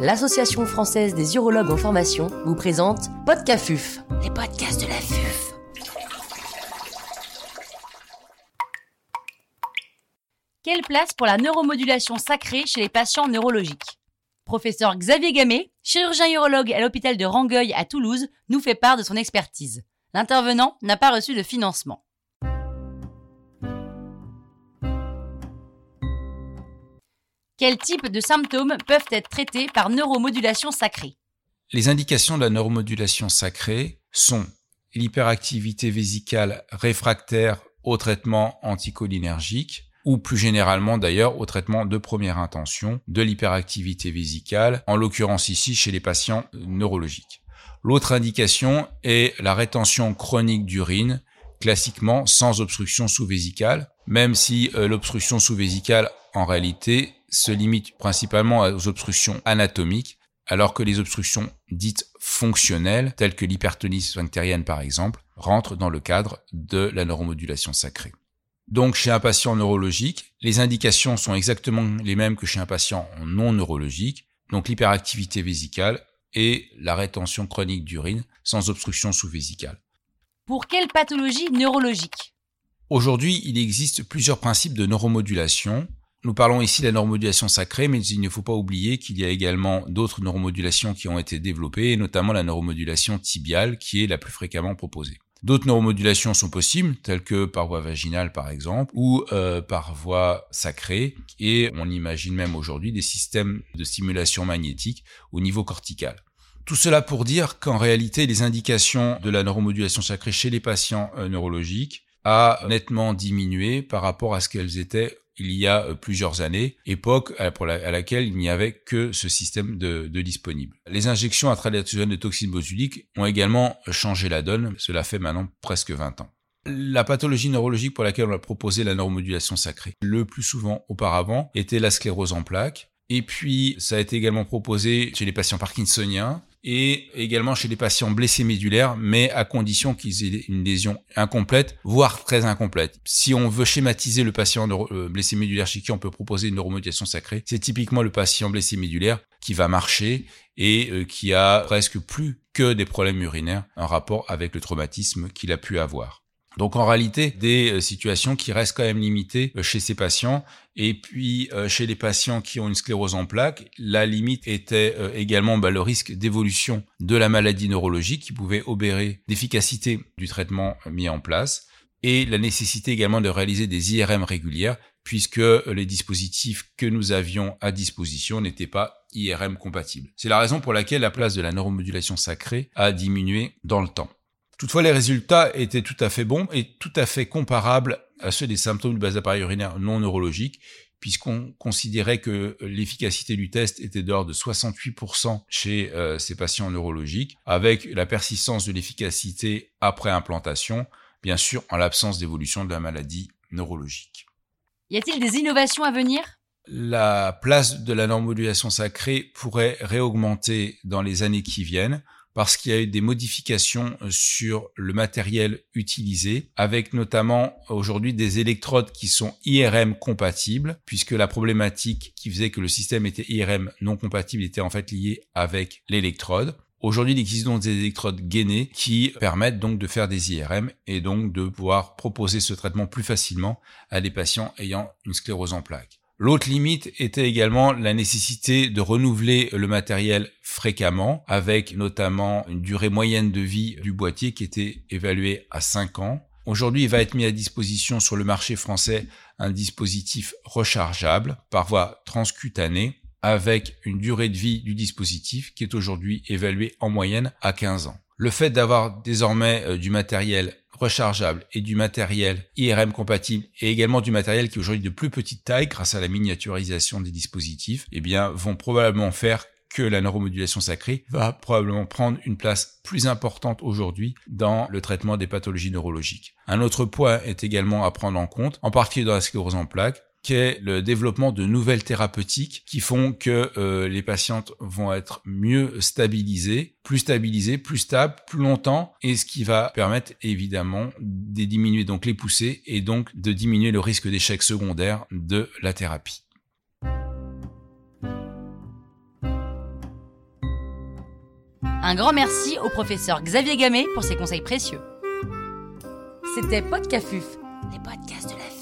l'Association française des urologues en formation vous présente Podcafuf, les podcasts de la FUF. Quelle place pour la neuromodulation sacrée chez les patients neurologiques? Professeur Xavier Gamet, chirurgien urologue à l'hôpital de Rangueil à Toulouse, nous fait part de son expertise. L'intervenant n'a pas reçu de financement. Quels types de symptômes peuvent être traités par neuromodulation sacrée Les indications de la neuromodulation sacrée sont l'hyperactivité vésicale réfractaire au traitement anticholinergique ou plus généralement d'ailleurs au traitement de première intention de l'hyperactivité vésicale, en l'occurrence ici chez les patients neurologiques. L'autre indication est la rétention chronique d'urine, classiquement sans obstruction sous-vésicale, même si euh, l'obstruction sous-vésicale en réalité se limite principalement aux obstructions anatomiques, alors que les obstructions dites fonctionnelles, telles que l'hypertonie sphinctérienne par exemple, rentrent dans le cadre de la neuromodulation sacrée. Donc chez un patient neurologique, les indications sont exactement les mêmes que chez un patient non neurologique, donc l'hyperactivité vésicale et la rétention chronique d'urine sans obstruction sous-vésicale. Pour quelle pathologie neurologique? Aujourd'hui, il existe plusieurs principes de neuromodulation nous parlons ici de la neuromodulation sacrée, mais il ne faut pas oublier qu'il y a également d'autres neuromodulations qui ont été développées, notamment la neuromodulation tibiale, qui est la plus fréquemment proposée. D'autres neuromodulations sont possibles, telles que par voie vaginale par exemple, ou euh, par voie sacrée, et on imagine même aujourd'hui des systèmes de stimulation magnétique au niveau cortical. Tout cela pour dire qu'en réalité, les indications de la neuromodulation sacrée chez les patients euh, neurologiques a nettement diminué par rapport à ce qu'elles étaient il y a euh, plusieurs années, époque à, laquelle il n'y avait que ce système de, disponible. Les injections intradiartésiennes de toxines botuliques ont également changé la donne, cela fait maintenant presque 20 ans. La pathologie neurologique pour laquelle on a proposé la neuromodulation sacrée, le plus souvent auparavant, était la sclérose en plaques. Et puis, ça a été également proposé chez les patients parkinsoniens, et également chez les patients blessés médulaires, mais à condition qu'ils aient une lésion incomplète, voire très incomplète. Si on veut schématiser le patient euh, blessé médulaire chez qui on peut proposer une neuromodulation sacrée, c'est typiquement le patient blessé médulaire qui va marcher et euh, qui a presque plus que des problèmes urinaires en rapport avec le traumatisme qu'il a pu avoir. Donc en réalité, des euh, situations qui restent quand même limitées euh, chez ces patients. Et puis euh, chez les patients qui ont une sclérose en plaques, la limite était également bah, le risque d'évolution de la maladie neurologique qui pouvait obérer l'efficacité du traitement mis en place et la nécessité également de réaliser des IRM régulières puisque les dispositifs que nous avions à disposition n'étaient pas IRM compatibles. C'est la raison pour laquelle la place de la neuromodulation sacrée a diminué dans le temps. Toutefois, les résultats étaient tout à fait bons et tout à fait comparables à ceux des symptômes du bas appareil urinaire non neurologique, puisqu'on considérait que l'efficacité du test était d'ordre de 68% chez euh, ces patients neurologiques, avec la persistance de l'efficacité après implantation, bien sûr en l'absence d'évolution de la maladie neurologique. Y a-t-il des innovations à venir? La place de la normodulation sacrée pourrait réaugmenter dans les années qui viennent parce qu'il y a eu des modifications euh, sur le matériel utilisé, avec notamment aujourd'hui des électrodes qui sont IRM compatibles, puisque la problématique qui faisait que le système était IRM non compatible était en fait liée avec l'électrode. Aujourd'hui, il existe donc des électrodes gainées qui permettent donc de faire des IRM et donc de pouvoir proposer ce traitement plus facilement à des patients ayant une sclérose en plaques. L'autre limite était également la nécessité de renouveler le matériel fréquemment, avec notamment une durée moyenne de vie du boîtier qui était évaluée à 5 ans. Aujourd'hui, il va être mis à disposition sur le marché français un dispositif rechargeable par voie transcutanée avec une durée de vie du dispositif qui est aujourd'hui évaluée en moyenne à 15 ans. Le fait d'avoir désormais euh, du matériel rechargeable et du matériel IRM compatible et également du matériel qui est aujourd'hui de plus petite taille grâce à la miniaturisation des dispositifs, eh bien, vont probablement faire que la neuromodulation sacrée va probablement prendre une place plus importante aujourd'hui dans le traitement des pathologies neurologiques. Un autre point est également à prendre en compte, en particulier dans la sclérose en plaques, le développement de nouvelles thérapeutiques qui font que euh, les patientes vont être mieux stabilisées, plus stabilisées, plus stables, plus longtemps, et ce qui va permettre évidemment de diminuer donc les poussées et donc de diminuer le risque d'échec secondaire de la thérapie. Un grand merci au professeur Xavier Gamet pour ses conseils précieux. C'était Podcafuf, les podcasts de la vie.